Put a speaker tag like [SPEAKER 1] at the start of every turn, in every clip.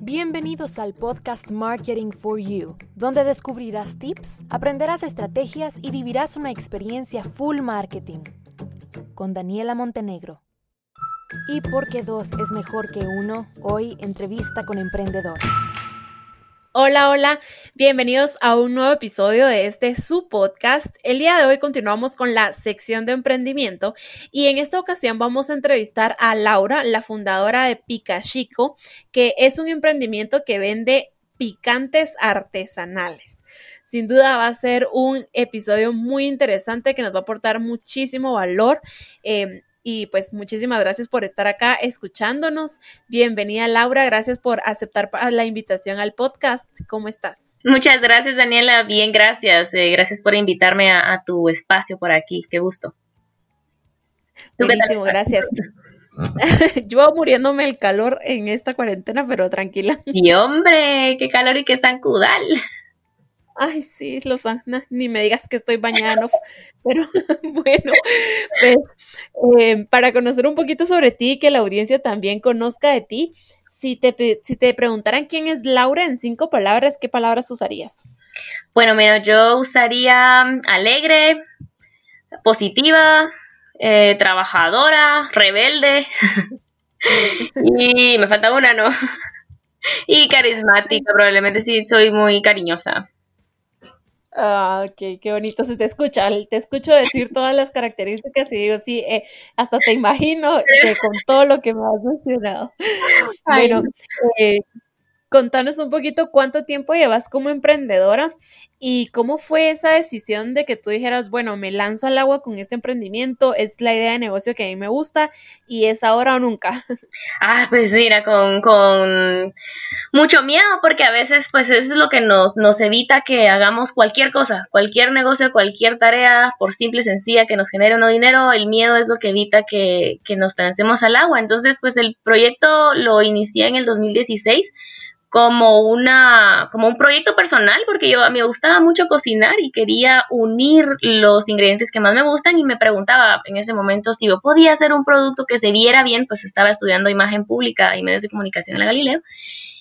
[SPEAKER 1] Bienvenidos al podcast Marketing for You, donde descubrirás tips, aprenderás estrategias y vivirás una experiencia full marketing. Con Daniela Montenegro. Y porque dos es mejor que uno, hoy entrevista con emprendedor.
[SPEAKER 2] Hola, hola, bienvenidos a un nuevo episodio de este su podcast. El día de hoy continuamos con la sección de emprendimiento y en esta ocasión vamos a entrevistar a Laura, la fundadora de Pica Chico, que es un emprendimiento que vende picantes artesanales. Sin duda va a ser un episodio muy interesante que nos va a aportar muchísimo valor. Eh, y pues muchísimas gracias por estar acá escuchándonos. Bienvenida Laura, gracias por aceptar la invitación al podcast. ¿Cómo estás?
[SPEAKER 3] Muchas gracias Daniela, bien, gracias. Eh, gracias por invitarme a, tu espacio por aquí, qué gusto.
[SPEAKER 2] Buenísimo, gracias. Yo muriéndome el calor en esta cuarentena, pero tranquila.
[SPEAKER 3] Y hombre, qué calor y qué zancudal.
[SPEAKER 2] Ay, sí, Lozana, ni me digas que estoy bañando, pero bueno, pues eh, para conocer un poquito sobre ti y que la audiencia también conozca de ti, si te, si te preguntaran quién es Laura en cinco palabras, ¿qué palabras usarías?
[SPEAKER 3] Bueno, mira, yo usaría alegre, positiva, eh, trabajadora, rebelde, y me falta una, ¿no? y carismática, probablemente sí, soy muy cariñosa.
[SPEAKER 2] Ah, ok, qué bonito se te escucha. Te escucho decir todas las características y digo, sí, eh, hasta te imagino con todo lo que me has mencionado. Bueno, eh, contanos un poquito cuánto tiempo llevas como emprendedora ¿Y cómo fue esa decisión de que tú dijeras, bueno, me lanzo al agua con este emprendimiento, es la idea de negocio que a mí me gusta y es ahora o nunca?
[SPEAKER 3] Ah, pues mira, con, con mucho miedo, porque a veces pues eso es lo que nos, nos evita que hagamos cualquier cosa, cualquier negocio, cualquier tarea, por simple y sencilla que nos genere o no dinero, el miedo es lo que evita que, que nos lancemos al agua. Entonces, pues el proyecto lo inicié en el 2016 como una como un proyecto personal porque yo me gustaba mucho cocinar y quería unir los ingredientes que más me gustan y me preguntaba en ese momento si yo podía hacer un producto que se viera bien, pues estaba estudiando imagen pública y medios de comunicación en la Galileo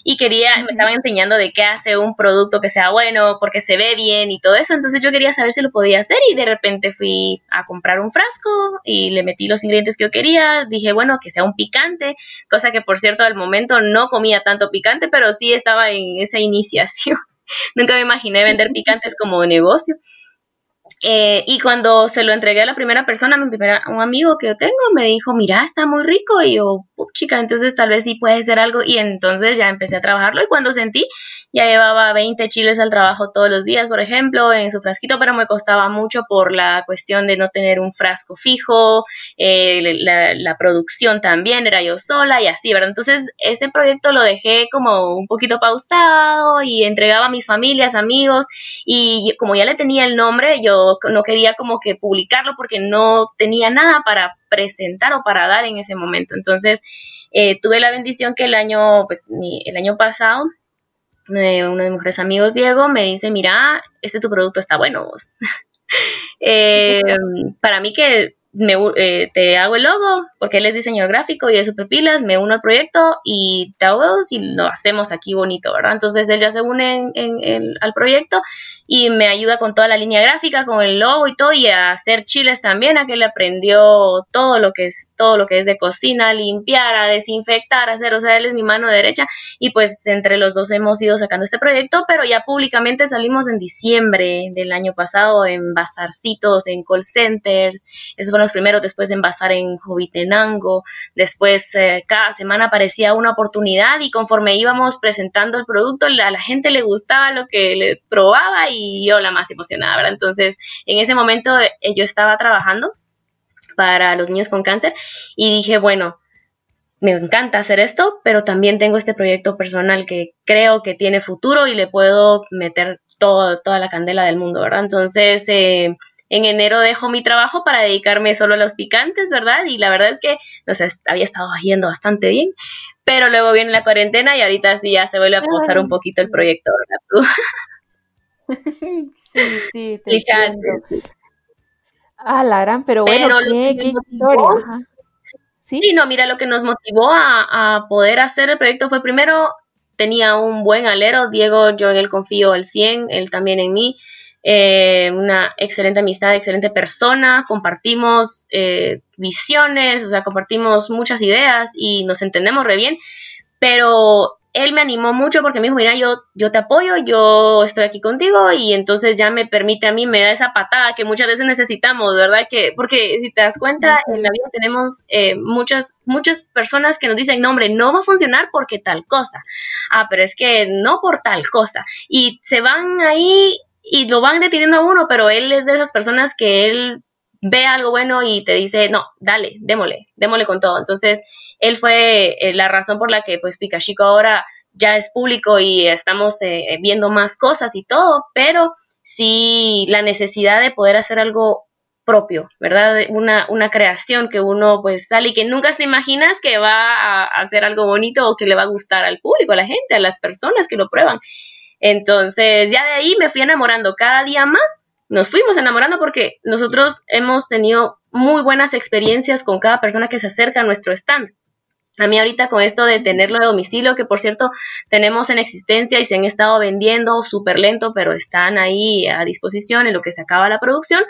[SPEAKER 3] y quería, me estaban enseñando de qué hace un producto que sea bueno, porque se ve bien y todo eso, entonces yo quería saber si lo podía hacer y de repente fui a comprar un frasco y le metí los ingredientes que yo quería, dije, bueno, que sea un picante, cosa que por cierto al momento no comía tanto picante, pero sí estaba en esa iniciación. Nunca me imaginé vender picantes como negocio. Eh, y cuando se lo entregué a la primera persona, mi primera, un amigo que yo tengo, me dijo, mira, está muy rico. Y yo, chica, entonces tal vez sí puede ser algo. Y entonces ya empecé a trabajarlo. Y cuando sentí ya llevaba 20 chiles al trabajo todos los días, por ejemplo, en su frasquito, pero me costaba mucho por la cuestión de no tener un frasco fijo, eh, la, producción también era yo sola y así, ¿verdad? Entonces ese proyecto lo dejé como un poquito pausado y entregaba a mis familias, amigos y como ya le tenía el nombre, yo no quería como que publicarlo porque no tenía nada para presentar o para dar en ese momento. Entonces, eh, tuve la bendición que el año, pues, el año pasado uno de mis mejores amigos, Diego, me dice, mira, este tu producto está bueno vos. Eh, para mí que me, eh, te hago el logo, porque él es diseñador gráfico y es super pilas, me uno al proyecto y te hago y lo hacemos aquí bonito, ¿verdad? Entonces él ya se une en, al proyecto y me ayuda con toda la línea gráfica, con el logo y todo, y a hacer chiles también, a que le aprendió todo lo que es, todo lo que es de cocina, limpiar, a desinfectar, a hacer, o sea, él es mi mano derecha, y pues entre los dos hemos ido sacando este proyecto, pero ya públicamente salimos en diciembre del año pasado en bazarcitos, en call centers, esos fueron los primeros, después en bazar en Jovitenango, después eh, cada semana aparecía una oportunidad y conforme íbamos presentando el producto, a la gente le gustaba lo que le probaba y y yo la más emocionada, ¿verdad? Entonces, en ese momento eh, yo estaba trabajando para los niños con cáncer y dije, bueno, me encanta hacer esto, pero también tengo este proyecto personal que creo que tiene futuro y le puedo meter todo, toda la candela del mundo, ¿verdad? Entonces, eh, en enero dejo mi trabajo para dedicarme solo a los picantes, ¿verdad? Y la verdad es que, no sé, había estado yendo bastante bien, pero luego viene la cuarentena y ahorita sí ya se vuelve a posar un poquito el proyecto, ¿verdad? Tú?
[SPEAKER 2] sí, sí, te entiendo. Ah, la gran, pero bueno, ¿qué, qué historia?
[SPEAKER 3] ¿sí? Sí, no, mira, lo que nos motivó a, poder hacer el proyecto fue primero, tenía un buen alero, Diego, yo en él confío al 100, él también en mí, eh, una excelente amistad, excelente persona, compartimos eh, visiones, o sea, compartimos muchas ideas y nos entendemos re bien, pero él me animó mucho porque me dijo, mira, yo, yo te apoyo, yo estoy aquí contigo y entonces ya me permite a mí, me da esa patada que muchas veces necesitamos, ¿verdad? Que, porque si te das cuenta, en la vida tenemos eh, muchas, muchas personas que nos dicen, no, hombre, no va a funcionar porque tal cosa. Ah, pero es que no por tal cosa. Y se van ahí y lo van deteniendo a uno, pero él es de esas personas que él ve algo bueno y te dice, no, dale, démosle, démosle con todo. Entonces, él fue eh, la razón por la que pues Pikachico ahora ya es público y estamos eh, viendo más cosas y todo, pero sí la necesidad de poder hacer algo propio, ¿verdad? Una, una creación que uno pues sale y que nunca se imaginas que va a hacer algo bonito o que le va a gustar al público, a la gente, a las personas que lo prueban. Entonces ya de ahí me fui enamorando cada día más, nos fuimos enamorando porque nosotros hemos tenido muy buenas experiencias con cada persona que se acerca a nuestro stand. A mí ahorita con esto de tenerlo de domicilio, que por cierto tenemos en existencia y se han estado vendiendo súper lento, pero están ahí a disposición en lo que se acaba la producción.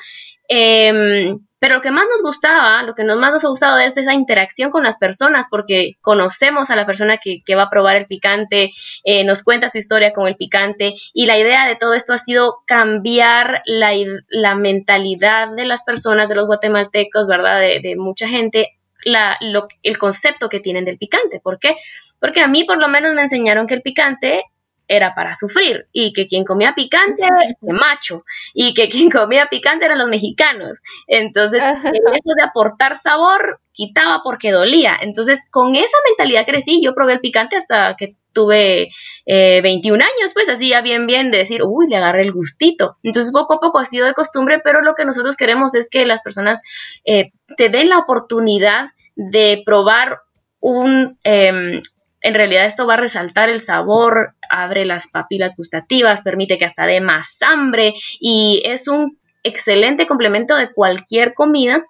[SPEAKER 3] Em, pero lo que más nos gustaba, lo que más nos ha gustado es esa interacción con las personas, porque conocemos a la persona que, va a probar el picante, eh, nos cuenta su historia con el picante, y la idea de todo esto ha sido cambiar la, la mentalidad de las personas, de los guatemaltecos, ¿verdad? De, de mucha gente la, lo, el concepto que tienen del picante. ¿Por qué? Porque a mí por lo menos me enseñaron que el picante era para sufrir y que quien comía picante era macho y que quien comía picante eran los mexicanos. Entonces, el hecho de aportar sabor quitaba porque dolía. Entonces, con esa mentalidad crecí, yo probé el picante hasta que tuve 21 eh, años, pues así ya bien, bien de decir, uy, le agarré el gustito. Entonces, poco a poco ha sido de costumbre, pero lo que nosotros queremos es que las personas eh, te den la oportunidad de probar un, em, en realidad esto va a resaltar el sabor, abre las papilas gustativas, permite que hasta dé más hambre y es un excelente complemento de cualquier comida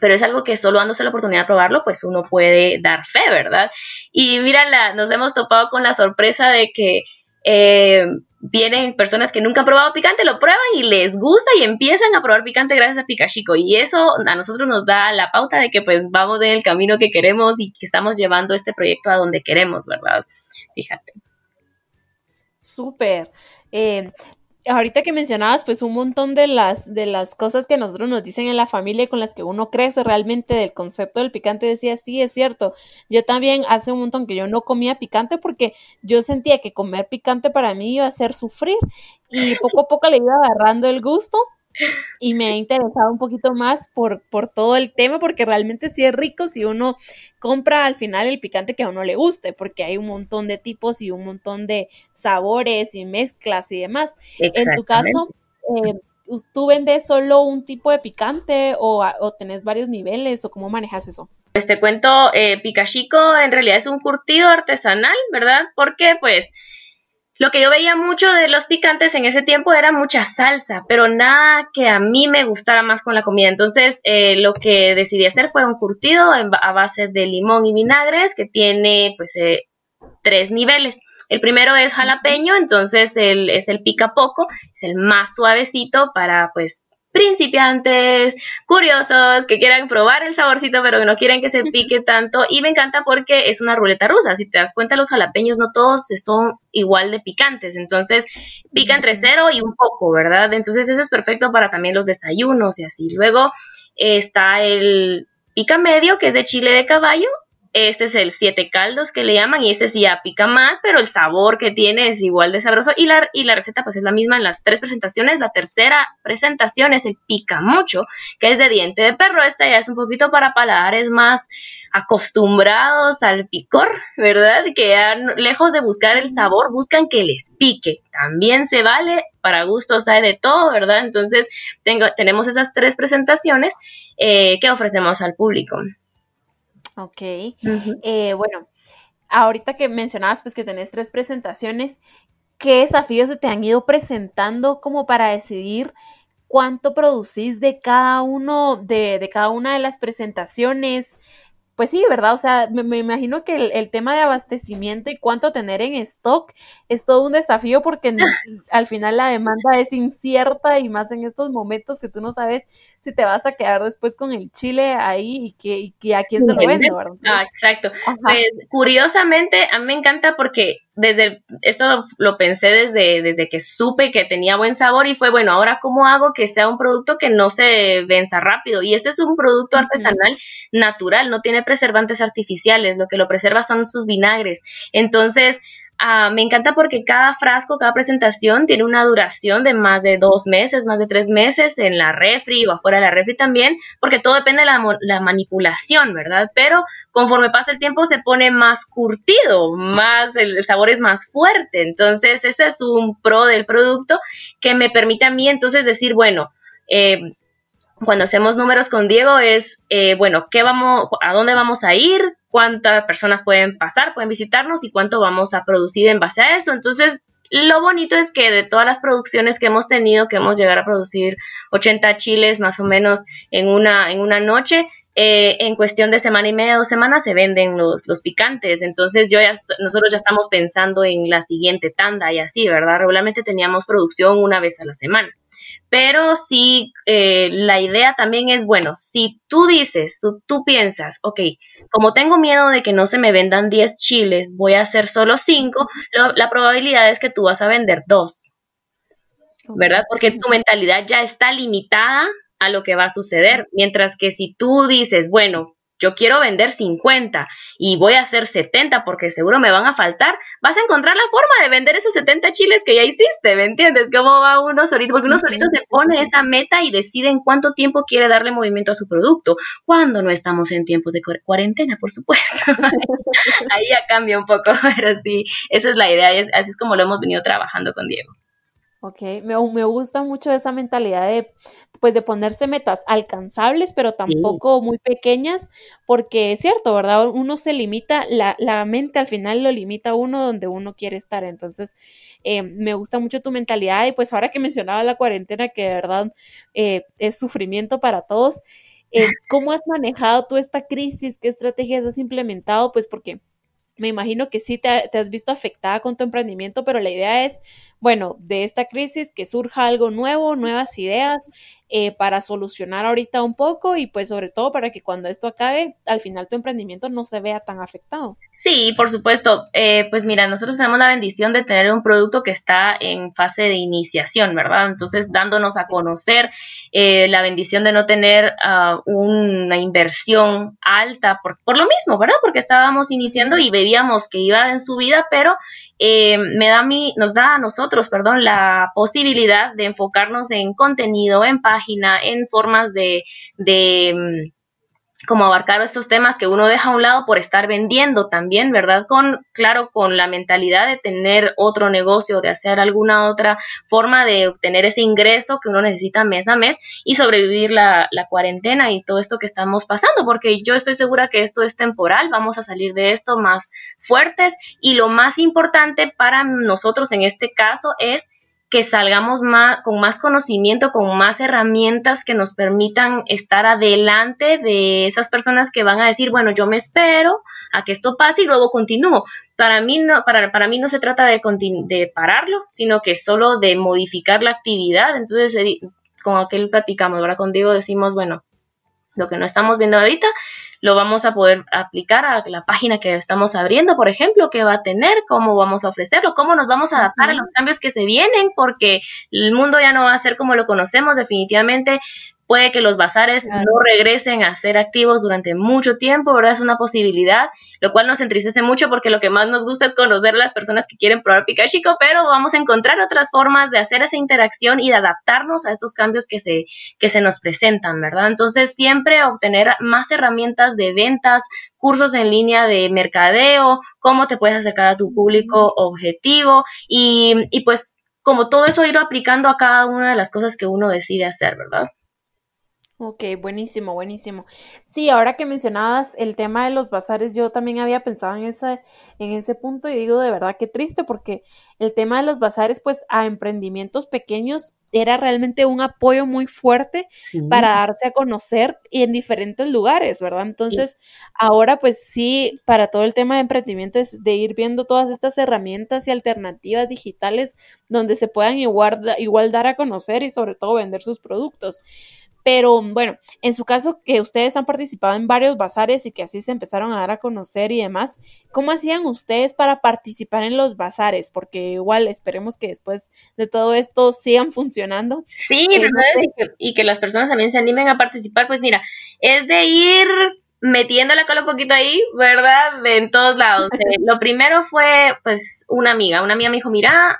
[SPEAKER 3] pero es algo que solo dándose la oportunidad de probarlo, pues uno puede dar fe, ¿verdad? Y mira, nos hemos topado con la sorpresa de que eh, vienen personas que nunca han probado picante, lo prueban y les gusta y empiezan a probar picante gracias a Picachico. Y eso a nosotros nos da la pauta de que pues vamos en el camino que queremos y que estamos llevando este proyecto a donde queremos, ¿verdad? Fíjate.
[SPEAKER 2] Súper. Eh, ahorita que mencionabas, pues un montón de las, de las cosas que nosotros nos dicen en la familia con las que uno crece realmente del concepto del picante, decía, sí, es cierto. Yo también hace un montón que yo no comía picante porque yo sentía que comer picante para mí iba a hacer sufrir y poco a poco le iba agarrando el gusto y me ha interesado un poquito más por, por todo el tema, porque realmente sí es rico si uno compra al final el picante que a uno le guste, porque hay un montón de tipos y un montón de sabores y mezclas y demás. En tu caso, eh, ¿tú vendes solo un tipo de picante o, o, tenés varios niveles o cómo manejas eso?
[SPEAKER 3] Pues te cuento, eh, Picachico en realidad es un curtido artesanal, ¿verdad? Porque pues lo que yo veía mucho de los picantes en ese tiempo era mucha salsa, pero nada que a mí me gustara más con la comida. Entonces, eh, lo que decidí hacer fue un curtido a base de limón y vinagres que tiene, pues, eh, tres niveles. El primero es jalapeño, entonces es el pica poco, es el más suavecito para, pues, principiantes, curiosos, que quieran probar el saborcito, pero que no quieren que se pique tanto. Y me encanta porque es una ruleta rusa. Si te das cuenta, los jalapeños no todos son igual de picantes. Entonces, pica entre cero y un poco, ¿verdad? Entonces, eso es perfecto para también los desayunos y así. Luego está el pica medio, que es de chile de caballo, este es el siete caldos que le llaman y este sí ya pica más, pero el sabor que tiene es igual de sabroso y la, y la receta pues es la misma en las tres presentaciones. La tercera presentación es el pica mucho, que es de diente de perro. Esta ya es un poquito para paladares más acostumbrados al picor, ¿verdad? Que lejos de buscar el sabor, buscan que les pique. También se vale, para gustos hay de todo, ¿verdad? Entonces tengo, tenemos esas tres presentaciones eh, que ofrecemos al público.
[SPEAKER 2] Ok. Eh, bueno, ahorita que mencionabas pues que tenés tres presentaciones, ¿qué desafíos se te han ido presentando como para decidir cuánto producís de cada uno, de, de cada una de las presentaciones? Pues sí, ¿verdad? O sea, me, imagino que el, tema de abastecimiento y cuánto tener en stock es todo un desafío porque al final la demanda es incierta y más en estos momentos que tú no sabes si te vas a quedar después con el chile ahí y, que, a quién se lo vende, ¿verdad?
[SPEAKER 3] Ah, exacto. Pues, curiosamente, a mí me encanta porque desde esto lo, pensé desde, desde que supe que tenía buen sabor y fue, bueno, ahora cómo hago que sea un producto que no se venza rápido. Y este es un producto artesanal natural, no tiene preservantes artificiales, lo que lo preserva son sus vinagres. Entonces, Ah, me encanta porque cada frasco, cada presentación tiene una duración de más de dos meses, más de tres meses en la refri o afuera de la refri también, porque todo depende de la, manipulación, ¿verdad? Pero conforme pasa el tiempo se pone más curtido, más el, sabor es más fuerte. Entonces, ese es un pro del producto que me permite a mí entonces decir, bueno, eh, cuando hacemos números con Diego es, eh, bueno, ¿qué vamos, a dónde vamos a ir? ¿Cuántas personas pueden pasar, pueden visitarnos y cuánto vamos a producir en base a eso? Entonces, lo bonito es que de todas las producciones que hemos tenido, que hemos llegado a producir 80 chiles más o menos en una, en una noche, eh, en cuestión de semana y media, dos semanas se venden los, los picantes. Entonces yo ya, nosotros ya estamos pensando en la siguiente tanda y así, ¿verdad? Regularmente teníamos producción una vez a la semana. Pero sí, eh, la idea también es, bueno, si tú dices, tú, tú, piensas, ok, como tengo miedo de que no se me vendan 10 chiles, voy a hacer solo 5, la probabilidad es que tú vas a vender 2, ¿verdad? Porque tu mentalidad ya está limitada a lo que va a suceder. Mientras que si tú dices, bueno, yo quiero vender 50 y voy a hacer 70 porque seguro me van a faltar, vas a encontrar la forma de vender esos 70 chiles que ya hiciste, ¿me entiendes? ¿Cómo va uno solito? Porque uno solito se pone esa meta y decide en cuánto tiempo quiere darle movimiento a su producto, cuando no estamos en tiempos de cuarentena, por supuesto. Ahí ya cambia un poco, pero sí, esa es la idea y así es como lo hemos venido trabajando con Diego.
[SPEAKER 2] Ok, me, me, gusta mucho esa mentalidad de, pues, de ponerse metas alcanzables, pero tampoco muy pequeñas, porque es cierto, ¿verdad? Uno se limita, la, la, mente al final lo limita a uno donde uno quiere estar. Entonces, eh, me gusta mucho tu mentalidad y pues ahora que mencionaba la cuarentena, que de verdad eh, es sufrimiento para todos, eh, ¿cómo has manejado tú esta crisis? ¿Qué estrategias has implementado? Pues porque me imagino que sí te, has visto afectada con tu emprendimiento, pero la idea es, bueno, de esta crisis que surja algo nuevo, nuevas ideas eh, para solucionar ahorita un poco y pues sobre todo para que cuando esto acabe, al final tu emprendimiento no se vea tan afectado.
[SPEAKER 3] Sí, por supuesto. Eh, pues mira, nosotros tenemos la bendición de tener un producto que está en fase de iniciación, ¿verdad? Entonces, dándonos a conocer eh, la bendición de no tener uh, una inversión alta por, por, lo mismo, ¿verdad? Porque estábamos iniciando y veíamos que iba en su vida, pero eh, me da a mí, nos da a nosotros, perdón, la posibilidad de enfocarnos en contenido, en página, en formas de, de mm, como abarcar estos temas que uno deja a un lado por estar vendiendo también, ¿verdad? Con, claro, con la mentalidad de tener otro negocio, de hacer alguna otra forma de obtener ese ingreso que uno necesita mes a mes y sobrevivir la, la cuarentena y todo esto que estamos pasando, porque yo estoy segura que esto es temporal, vamos a salir de esto más fuertes y lo más importante para nosotros en este caso es que salgamos más, con más conocimiento, con más herramientas que nos permitan estar adelante de esas personas que van a decir, bueno, yo me espero a que esto pase y luego continúo. Para mí no, para, para mí no se trata de, de pararlo, sino que solo de modificar la actividad. Entonces, como aquel platicamos, ahora con Diego decimos, bueno, lo que no estamos viendo ahorita, lo vamos a poder aplicar a la página que estamos abriendo, por ejemplo, qué va a tener, cómo vamos a ofrecerlo, cómo nos vamos a adaptar a los cambios que se vienen, porque el mundo ya no va a ser como lo conocemos, definitivamente Puede que los bazares no regresen a ser activos durante mucho tiempo, ¿verdad? Es una posibilidad, lo cual nos entristece mucho porque lo que más nos gusta es conocer a las personas que quieren probar Chico, pero vamos a encontrar otras formas de hacer esa interacción y de adaptarnos a estos cambios que se, que se nos presentan, ¿verdad? Entonces, siempre obtener más herramientas de ventas, cursos en línea de mercadeo, cómo te puedes acercar a tu público objetivo y, y pues como todo eso ir aplicando a cada una de las cosas que uno decide hacer, ¿verdad?
[SPEAKER 2] Ok, buenísimo, buenísimo. Sí, ahora que mencionabas el tema de los bazares, yo también había pensado en ese, en ese punto y digo de verdad que triste porque el tema de los bazares, pues a emprendimientos pequeños era realmente un apoyo muy fuerte para darse a conocer en diferentes lugares, ¿verdad? Entonces, ahora pues sí, para todo el tema de emprendimiento es de ir viendo todas estas herramientas y alternativas digitales donde se puedan igual, igual dar a conocer y sobre todo vender sus productos. Pero bueno, en su caso que ustedes han participado en varios bazares y que así se empezaron a dar a conocer y demás, ¿cómo hacían ustedes para participar en los bazares? Porque igual esperemos que después de todo esto sigan funcionando.
[SPEAKER 3] Sí, eh, ¿verdad? y, que, las personas también se animen a participar. Pues mira, es de ir metiendo la cola un poquito ahí, ¿verdad? en todos lados. Eh, lo primero fue, pues, una amiga. Una amiga me dijo, mira,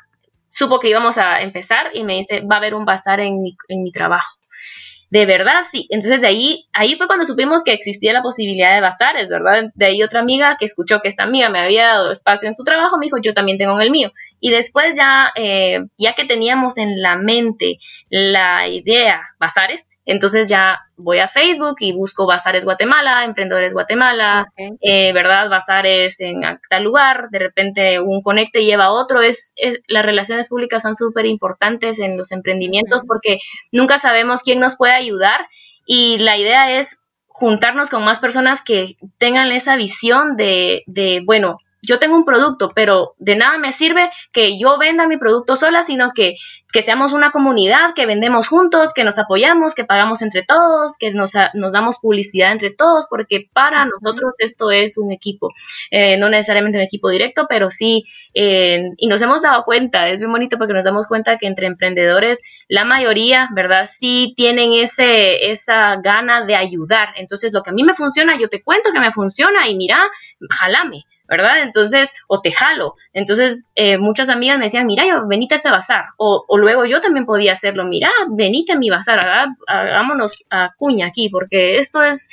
[SPEAKER 3] supo que íbamos a empezar y me dice, va a haber un bazar en en mi trabajo de verdad, sí. Entonces de ahí, ahí fue cuando supimos que existía la posibilidad de bazares, ¿verdad? De ahí otra amiga que escuchó que esta amiga me había dado espacio en su trabajo, me dijo, yo también tengo en el mío. Y después ya, eh, ya que teníamos en la mente la idea bazares, entonces ya voy a Facebook y busco Bazares Guatemala, Emprendedores Guatemala, eh, ¿verdad? Bazares en tal lugar, de repente un conecte lleva a otro. Es, las relaciones públicas son súper importantes en los emprendimientos porque nunca sabemos quién nos puede ayudar y la idea es juntarnos con más personas que tengan esa visión de, de bueno, yo tengo un producto, pero de nada me sirve que yo venda mi producto sola, sino que, que seamos una comunidad, que vendemos juntos, que nos apoyamos, que pagamos entre todos, que nos, nos damos publicidad entre todos, porque para nosotros esto es un equipo, eh, no necesariamente un equipo directo, pero sí, eh, y nos hemos dado cuenta, es muy bonito porque nos damos cuenta que entre emprendedores, la mayoría, ¿verdad? Sí tienen ese, esa gana de ayudar. Entonces, lo que a mí me funciona, yo te cuento que me funciona y mira, jalame. ¿Verdad? Entonces, o te jalo. Entonces, eh, muchas amigas me decían, mira, yo, venite a este bazar. O, o, luego yo también podía hacerlo, mira, venite a mi bazar, hagámonos a cuña aquí, porque esto es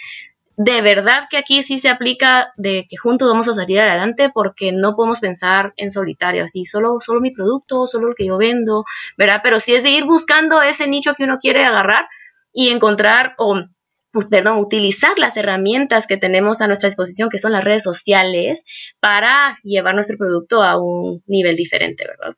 [SPEAKER 3] de verdad que aquí sí se aplica de que juntos vamos a salir adelante porque no podemos pensar en solitario, así solo, solo mi producto, solo lo que yo vendo, ¿verdad? Pero sí es de ir buscando ese nicho que uno quiere agarrar y encontrar o perdón, utilizar las herramientas que tenemos a nuestra disposición, que son las redes sociales, para llevar nuestro producto a un nivel diferente, ¿verdad?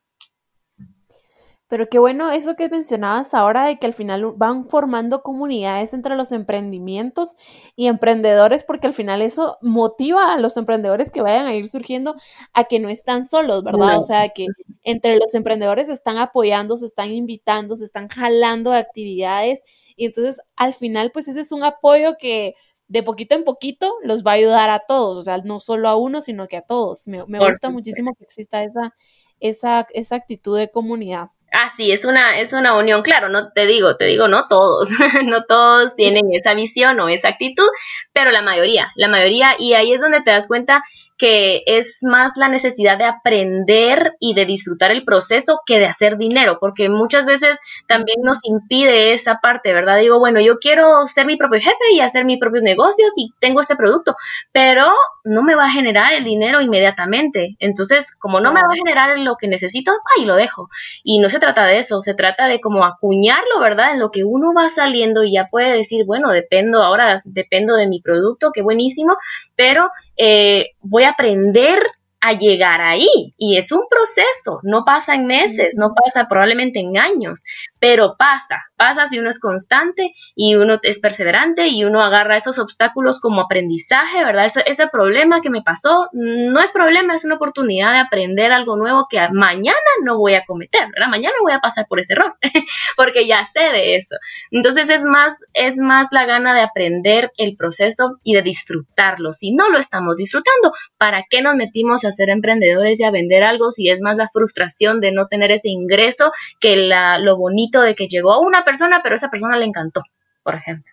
[SPEAKER 2] Pero qué bueno eso que mencionabas ahora de que al final van formando comunidades entre los emprendimientos y emprendedores, porque al final eso motiva a los emprendedores que vayan a ir surgiendo a que no están solos, ¿verdad? O sea, que entre los emprendedores se están apoyando, se están invitando, se están jalando actividades y entonces al final pues ese es un apoyo que de poquito en poquito los va a ayudar a todos, o sea, no solo a uno, sino que a todos. Me, gusta muchísimo que exista esa, esa, esa actitud de comunidad.
[SPEAKER 3] Ah, sí, es una, es una unión, claro, no te digo, te digo, no todos, no todos tienen esa visión o esa actitud, pero la mayoría, la mayoría, y ahí es donde te das cuenta que es más la necesidad de aprender y de disfrutar el proceso que de hacer dinero, porque muchas veces también nos impide esa parte, ¿verdad? Digo, bueno, yo quiero ser mi propio jefe y hacer mis propios negocios y tengo este producto, pero no me va a generar el dinero inmediatamente. Entonces, como no me va a generar lo que necesito, ahí lo dejo. Y no se trata de eso, se trata de como acuñarlo, ¿verdad? En lo que uno va saliendo y ya puede decir, bueno, dependo, ahora dependo de mi producto, qué buenísimo, pero eh, voy aprender a llegar ahí. Y es un proceso, no pasa en meses, no pasa probablemente en años, pero pasa, pasa si uno es constante y uno es perseverante y uno agarra esos obstáculos como aprendizaje, ¿verdad? Ese, problema que me pasó no es problema, es una oportunidad de aprender algo nuevo que mañana no voy a cometer, ¿verdad? Mañana voy a pasar por ese error, porque ya sé de eso. Entonces es más, es más la gana de aprender el proceso y de disfrutarlo. Si no lo estamos disfrutando, ¿para qué nos metimos a ser emprendedores y a vender algo si es más la frustración de no tener ese ingreso que la, lo bonito de que llegó a una persona, pero esa persona le encantó, por ejemplo.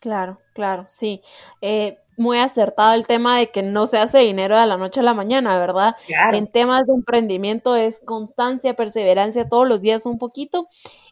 [SPEAKER 2] Claro, claro, sí. Eh, muy acertado el tema de que no se hace dinero de la noche a la mañana, ¿verdad? En temas de emprendimiento es constancia, perseverancia, todos los días un poquito.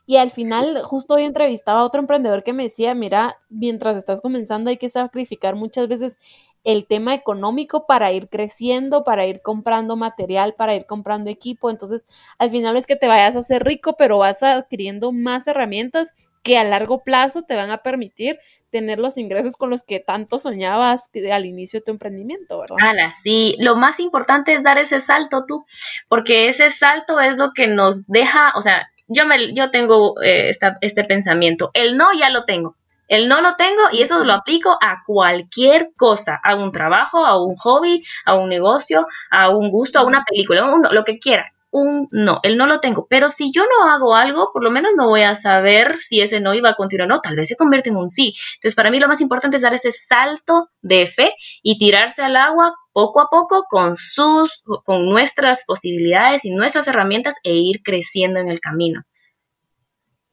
[SPEAKER 2] Y al final, justo hoy entrevistaba a otro emprendedor que me decía, mira, mientras estás comenzando hay que sacrificar muchas veces el tema económico para ir creciendo, para ir comprando material, para ir comprando equipo. Entonces, al final es que te vayas a hacer rico, pero vas adquiriendo más herramientas que a largo plazo te van a permitir tener los ingresos con los que tanto soñabas al inicio de tu emprendimiento, ¿verdad?
[SPEAKER 3] Ala, sí, lo más importante es dar ese salto tú, porque ese salto es lo que nos deja, o sea, yo, me, yo tengo eh, este pensamiento, el no ya lo tengo. El no lo tengo y eso lo aplico a cualquier cosa, a un trabajo, a un hobby, a un negocio, a un gusto, a una película, lo que quiera un no, el no lo tengo, pero si yo no hago algo, por lo menos no voy a saber si ese no iba a continuar o no, tal vez se convierte en un sí. Entonces, para mí lo más importante es dar ese salto de fe y tirarse al agua poco a poco con sus con nuestras posibilidades y nuestras herramientas e ir creciendo en el camino.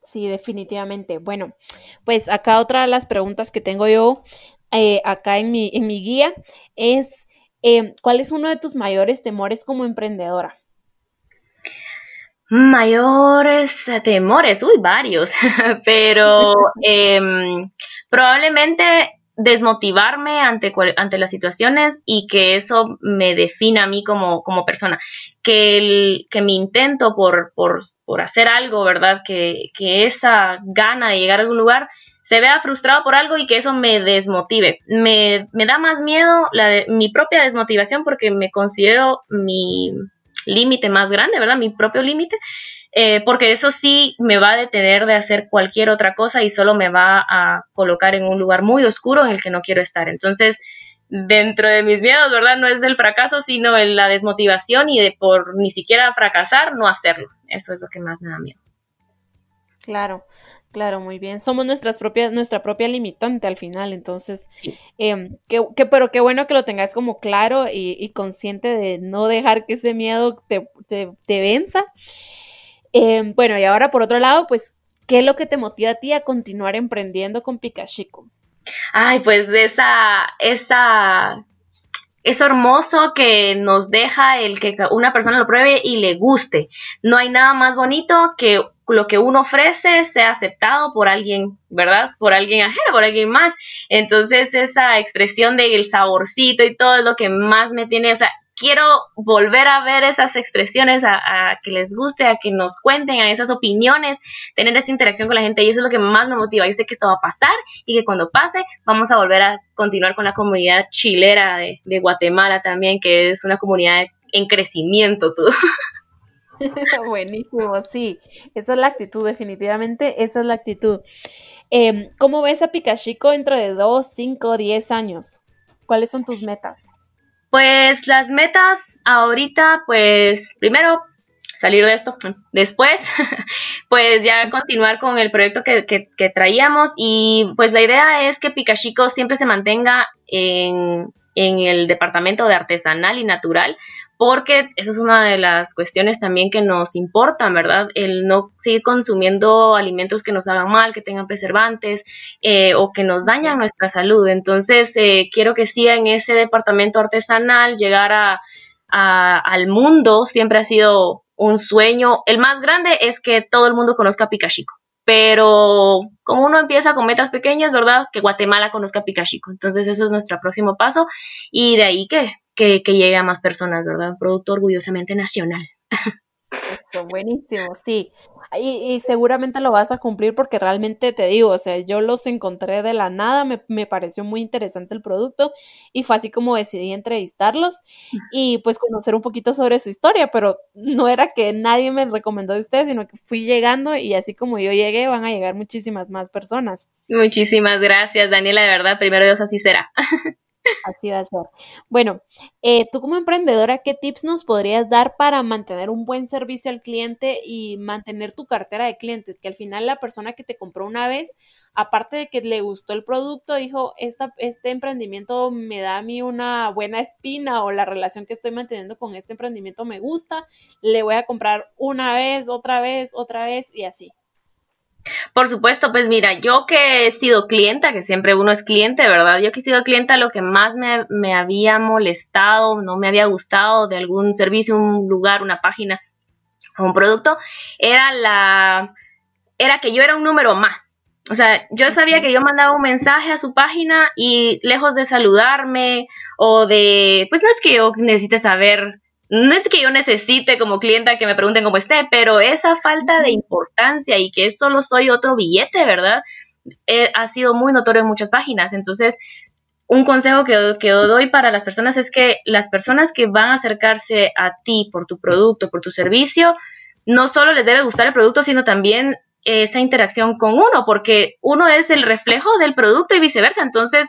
[SPEAKER 2] Sí, definitivamente. Bueno, pues acá otra de las preguntas que tengo yo eh, acá en mi, en mi guía es, eh, ¿cuál es uno de tus mayores temores como emprendedora?
[SPEAKER 3] Mayores temores, uy, varios, pero em, probablemente desmotivarme ante, ante las situaciones y que eso me defina a mí como, como persona. Que, el, que mi intento por, por, por hacer algo, ¿verdad? Que, que, esa gana de llegar a algún lugar se vea frustrado por algo y que eso me desmotive. Me, me da más miedo la mi propia desmotivación porque me considero mi límite más grande, ¿verdad? Mi propio límite, eh, porque eso sí me va a detener de hacer cualquier otra cosa y solo me va a colocar en un lugar muy oscuro en el que no quiero estar. Entonces, dentro de mis miedos, ¿verdad? No es del fracaso, sino en la desmotivación y de por ni siquiera fracasar, no hacerlo. Eso es lo que más me da miedo.
[SPEAKER 2] Claro. Claro, muy bien. Somos nuestras propias, nuestra propia limitante al final, entonces, em, que, pero qué bueno que lo tengas como claro y, consciente de no dejar que ese miedo te, te, venza. Em, bueno, y ahora por otro lado, pues, ¿qué es lo que te motiva a ti a continuar emprendiendo con Pikachico?
[SPEAKER 3] Ay, pues esa, esa es hermoso que nos deja el que una persona lo pruebe y le guste. No hay nada más bonito que lo que uno ofrece sea aceptado por alguien, ¿verdad? Por alguien ajeno, por alguien más. Entonces esa expresión del saborcito y todo es lo que más me tiene, o sea, quiero volver a ver esas expresiones, a, que les guste, a que nos cuenten, a esas opiniones, tener esa interacción con la gente y eso es lo que más me motiva. Yo sé que esto va a pasar y que cuando pase vamos a volver a continuar con la comunidad chilera de, de Guatemala también, que es una comunidad en crecimiento todo.
[SPEAKER 2] Buenísimo, sí, esa es la actitud, definitivamente, esa es la actitud. Em, ¿Cómo ves a Pikachico dentro de 2, 5, 10 años? ¿Cuáles son tus metas?
[SPEAKER 3] Pues las metas ahorita, pues primero salir de esto. Después, pues ya continuar con el proyecto que, que, traíamos y pues la idea es que Pikachico siempre se mantenga en, en el departamento de artesanal y natural, porque eso es una de las cuestiones también que nos importan, ¿verdad? El no seguir consumiendo alimentos que nos hagan mal, que tengan preservantes eh, o que nos dañan nuestra salud. Entonces, eh, quiero que siga en ese departamento artesanal, llegar a, al mundo siempre ha sido un sueño. El más grande es que todo el mundo conozca a Pikachico. Pero como uno empieza con metas pequeñas, ¿verdad? Que Guatemala conozca a Pikachico. Entonces eso es nuestro próximo paso. Y de ahí que que, llegue a más personas, ¿verdad? Un producto orgullosamente nacional.
[SPEAKER 2] Eso, buenísimo, sí. Y, seguramente lo vas a cumplir porque realmente te digo, o sea, yo los encontré de la nada, me, me, pareció muy interesante el producto y fue así como decidí entrevistarlos y pues conocer un poquito sobre su historia, pero no era que nadie me recomendó de ustedes, sino que fui llegando y así como yo llegué, van a llegar muchísimas más personas.
[SPEAKER 3] Muchísimas gracias, Daniela, de verdad, primero Dios así será.
[SPEAKER 2] Así va a ser. Bueno, eh, tú como emprendedora, ¿qué tips nos podrías dar para mantener un buen servicio al cliente y mantener tu cartera de clientes? Que al final la persona que te compró una vez, aparte de que le gustó el producto, dijo, Esta, este emprendimiento me da a mí una buena espina o la relación que estoy manteniendo con este emprendimiento me gusta, le voy a comprar una vez, otra vez, otra vez y así.
[SPEAKER 3] Por supuesto, pues mira, yo que he sido clienta, que siempre uno es cliente, ¿verdad? Yo que he sido clienta, lo que más me, me había molestado, no me había gustado de algún servicio, un lugar, una página, un producto, era la, era que yo era un número más. O sea, yo sabía que yo mandaba un mensaje a su página y lejos de saludarme o de, pues no es que yo necesite saber no es que yo necesite como clienta que me pregunten cómo esté, pero esa falta de importancia y que solo soy otro billete, ¿verdad? Eh, ha sido muy notorio en muchas páginas. Entonces, un consejo que, que doy para las personas es que las personas que van a acercarse a ti por tu producto, por tu servicio, no solo les debe gustar el producto, sino también esa interacción con uno, porque uno es el reflejo del producto y viceversa. Entonces,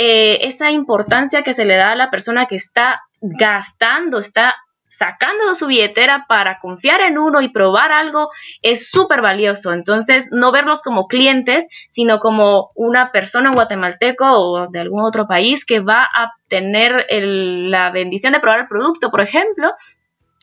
[SPEAKER 3] eh, esa importancia que se le da a la persona que está gastando, está sacando su billetera para confiar en uno y probar algo es súper valioso. Entonces, no verlos como clientes, sino como una persona guatemalteco o de algún otro país que va a tener la bendición de probar el producto, por ejemplo,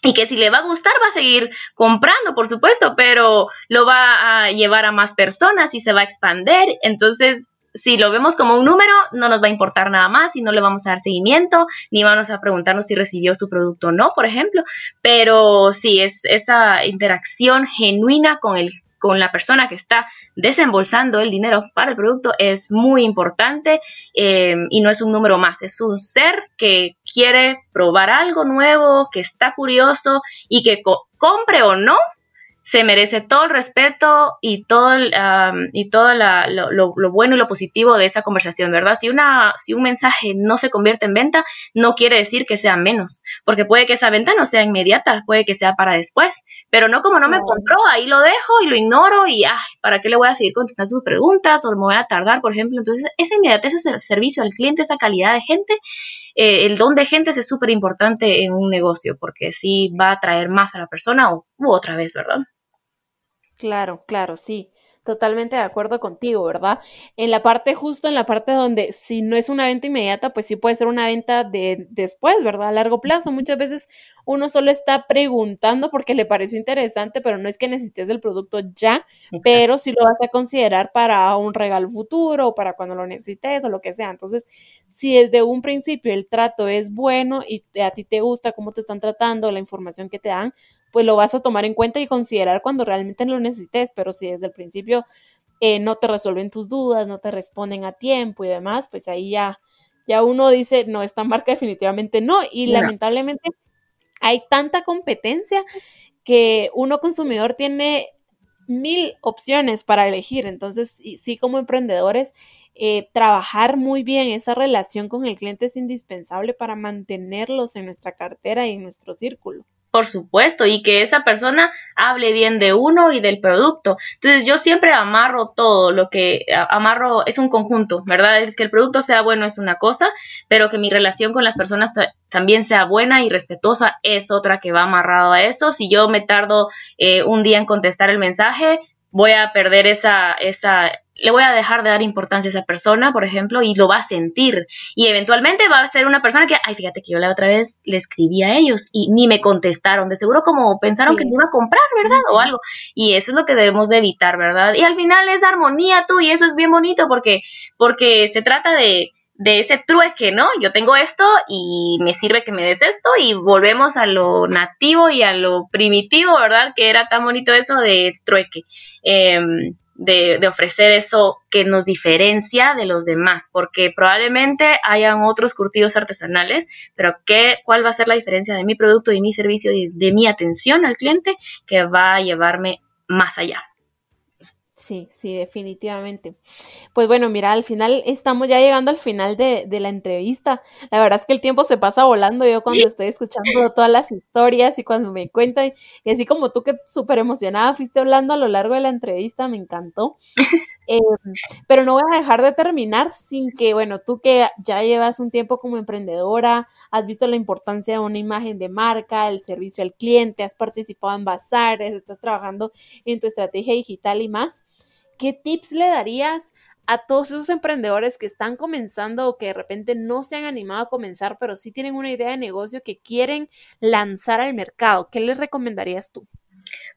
[SPEAKER 3] y que si le va a gustar va a seguir comprando, por supuesto, pero lo va a llevar a más personas y se va a expandir. Entonces, si lo vemos como un número, no nos va a importar nada más y no le vamos a dar seguimiento, ni vamos a preguntarnos si recibió su producto o no, por ejemplo. Pero sí, es esa interacción genuina con el con la persona que está desembolsando el dinero para el producto es muy importante eh, y no es un número más, es un ser que quiere probar algo nuevo, que está curioso y que compre o no se merece todo el respeto y todo, y todo lo, bueno y lo positivo de esa conversación, ¿verdad? Si, una, si un mensaje no se convierte en venta, no quiere decir que sea menos, porque puede que esa venta no sea inmediata, puede que sea para después, pero no como no me compró, ahí lo dejo y lo ignoro y, ay, ¿para qué le voy a seguir contestando sus preguntas o me voy a tardar, por ejemplo? Entonces, esa inmediatez, ese servicio al cliente, esa calidad de gente, eh, el don de gente es súper importante en un negocio, porque sí va a traer más a la persona o, u otra vez, ¿verdad?
[SPEAKER 2] Claro, claro, sí. Totalmente de acuerdo contigo, ¿verdad? En la parte justo, en la parte donde si no es una venta inmediata, pues sí puede ser una venta de después, ¿verdad? A largo plazo. Muchas veces uno solo está preguntando porque le pareció interesante, pero no es que necesites el producto ya, pero sí lo vas a considerar para un regalo futuro o para cuando lo necesites o lo que sea. Entonces, si desde un principio el trato es bueno y a ti te gusta cómo te están tratando, la información que te dan, pues lo vas a tomar en cuenta y considerar cuando realmente lo necesites, pero si desde el principio eh, no te resuelven tus dudas, no te responden a tiempo y demás, pues ahí ya, ya uno dice, no, esta marca definitivamente no, y lamentablemente hay tanta competencia que uno consumidor tiene mil opciones para elegir, entonces sí como emprendedores, eh, trabajar muy bien esa relación con el cliente es indispensable para mantenerlos en nuestra cartera y en nuestro círculo
[SPEAKER 3] por supuesto, y que esa persona hable bien de uno y del producto. Entonces yo siempre amarro todo, lo que amarro es un conjunto, ¿verdad? Es que el producto sea bueno es una cosa, pero que mi relación con las personas también sea buena y respetuosa es otra que va amarrado a eso. Si yo me tardo eh, un día en contestar el mensaje, voy a perder esa, esa le voy a dejar de dar importancia a esa persona, por ejemplo, y lo va a sentir. Y eventualmente va a ser una persona que, ay, fíjate que yo la otra vez le escribí a ellos y ni me contestaron. De seguro como pensaron que me iba a comprar, ¿verdad? O algo. Y eso es lo que debemos de evitar, ¿verdad? Y al final es armonía tú y eso es bien bonito porque, porque se trata de, de ese trueque, ¿no? Yo tengo esto y me sirve que me des esto y volvemos a lo nativo y a lo primitivo, ¿verdad? Que era tan bonito eso de trueque. Eh, de, ofrecer eso que nos diferencia de los demás, porque probablemente hayan otros curtidos artesanales, pero ¿qué, ¿cuál va a ser la diferencia de mi producto y mi servicio y de mi atención al cliente que va a llevarme más allá?
[SPEAKER 2] Sí, sí, definitivamente. Pues bueno, mira, al final estamos ya llegando al final de, la entrevista. La verdad es que el tiempo se pasa volando yo cuando estoy escuchando todas las historias y cuando me cuentan, y así como tú que súper emocionada fuiste hablando a lo largo de la entrevista, me encantó. Em, pero no voy a dejar de terminar sin que, bueno, tú que ya llevas un tiempo como emprendedora, has visto la importancia de una imagen de marca, el servicio al cliente, has participado en bazares, estás trabajando en tu estrategia digital y más. ¿Qué tips le darías a todos esos emprendedores que están comenzando o que de repente no se han animado a comenzar, pero sí tienen una idea de negocio que quieren lanzar al mercado? ¿Qué les recomendarías tú?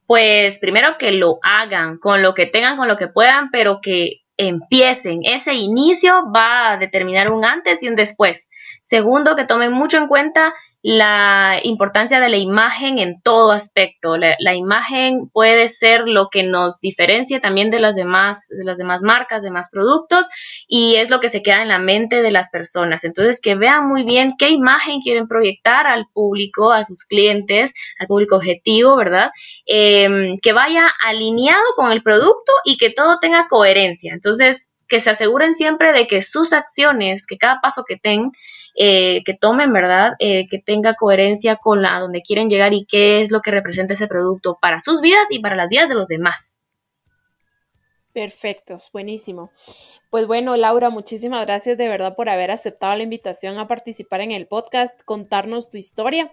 [SPEAKER 3] Pues primero que lo hagan con lo que tengan, con lo que puedan, pero que empiecen. Ese inicio va a determinar un antes y un después. Segundo, que tomen mucho en cuenta la importancia de la imagen en todo aspecto. La, imagen puede ser lo que nos diferencia también de las demás, de las demás marcas, demás productos, y es lo que se queda en la mente de las personas. Entonces, que vean muy bien qué imagen quieren proyectar al público, a sus clientes, al público objetivo, ¿verdad? Em, que vaya alineado con el producto y que todo tenga coherencia. Entonces, que se aseguren siempre de que sus acciones, que cada paso que tengan, eh, que tomen, ¿verdad? Eh, que tenga coherencia con la donde quieren llegar y qué es lo que representa ese producto para sus vidas y para las vidas de los demás.
[SPEAKER 2] Perfecto, buenísimo. Pues bueno, Laura, muchísimas gracias de verdad por haber aceptado la invitación a participar en el podcast, contarnos tu historia.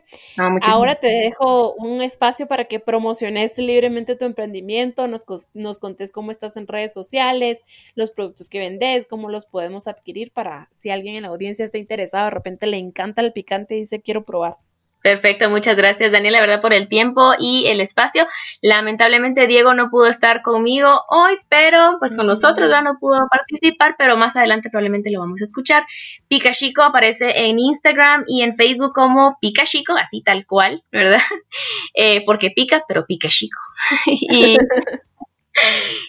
[SPEAKER 2] Ahora te dejo un espacio para que promociones libremente tu emprendimiento, nos, nos contes cómo estás en redes sociales, los productos que vendes, cómo los podemos adquirir para si alguien en la audiencia está interesado, de repente le encanta el picante y dice quiero probar.
[SPEAKER 3] Perfecto, muchas gracias Daniela, verdad, por el tiempo y el espacio. Lamentablemente Diego no pudo estar conmigo hoy, pero pues con nosotros ya no pudo participar, pero más adelante probablemente lo vamos a escuchar. Pica Chico aparece en Instagram y en Facebook como Pica Chico, así tal cual, ¿verdad? Eh, porque pica, pero pica Chico. y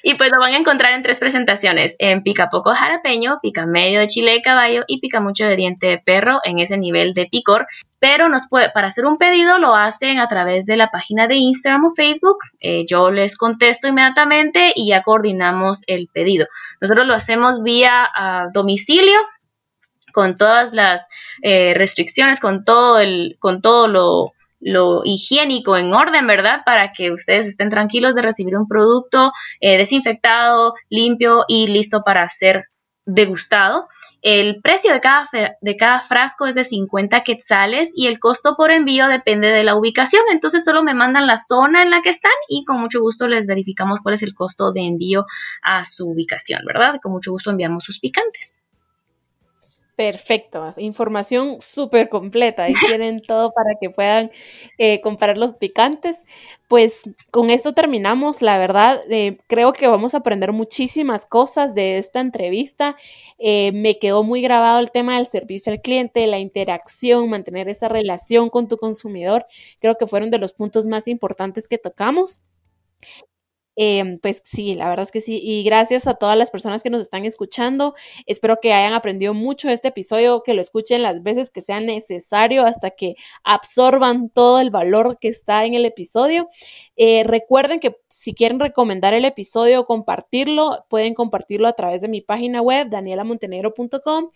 [SPEAKER 3] y pues lo van a encontrar en tres presentaciones, en pica poco jalapeño, pica medio de chile de caballo y pica mucho de diente de perro en ese nivel de picor. Pero para hacer un pedido lo hacen a través de la página de Instagram o Facebook. Eh, yo les contesto inmediatamente y ya coordinamos el pedido. Nosotros lo hacemos vía ah, domicilio con todas las eh, restricciones, con todo el, con todo lo lo higiénico en orden, ¿verdad? Para que ustedes estén tranquilos de recibir un producto eh, desinfectado, limpio y listo para ser degustado. El precio de cada, de cada frasco es de 50 quetzales y el costo por envío depende de la ubicación. Entonces solo me mandan la zona en la que están y con mucho gusto les verificamos cuál es el costo de envío a su ubicación, ¿verdad? Con mucho gusto enviamos sus picantes.
[SPEAKER 2] Perfecto, información súper completa. Ahí tienen todo para que puedan eh, comparar los picantes. Pues con esto terminamos. La verdad, eh, creo que vamos a aprender muchísimas cosas de esta entrevista. Eh, me quedó muy grabado el tema del servicio al cliente, la interacción, mantener esa relación con tu consumidor. Creo que fueron de los puntos más importantes que tocamos. Em, pues sí, la verdad es que sí. Y gracias a todas las personas que nos están escuchando. Espero que hayan aprendido mucho este episodio, que lo escuchen las veces que sea necesario hasta que absorban todo el valor que está en el episodio. Eh, recuerden que si quieren recomendar el episodio o compartirlo, pueden compartirlo a través de mi página web, danielamontenegro.com.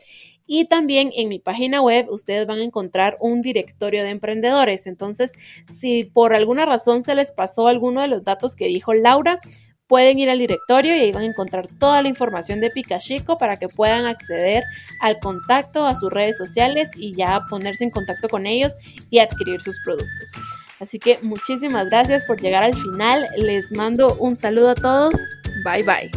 [SPEAKER 2] Y también en mi página web ustedes van a encontrar un directorio de emprendedores. Entonces, si por alguna razón se les pasó alguno de los datos que dijo Laura, pueden ir al directorio y ahí van a encontrar toda la información de Picachico para que puedan acceder al contacto, a sus redes sociales y ya ponerse en contacto con ellos y adquirir sus productos. Así que muchísimas gracias por llegar al final. Les mando un saludo a todos. Bye bye.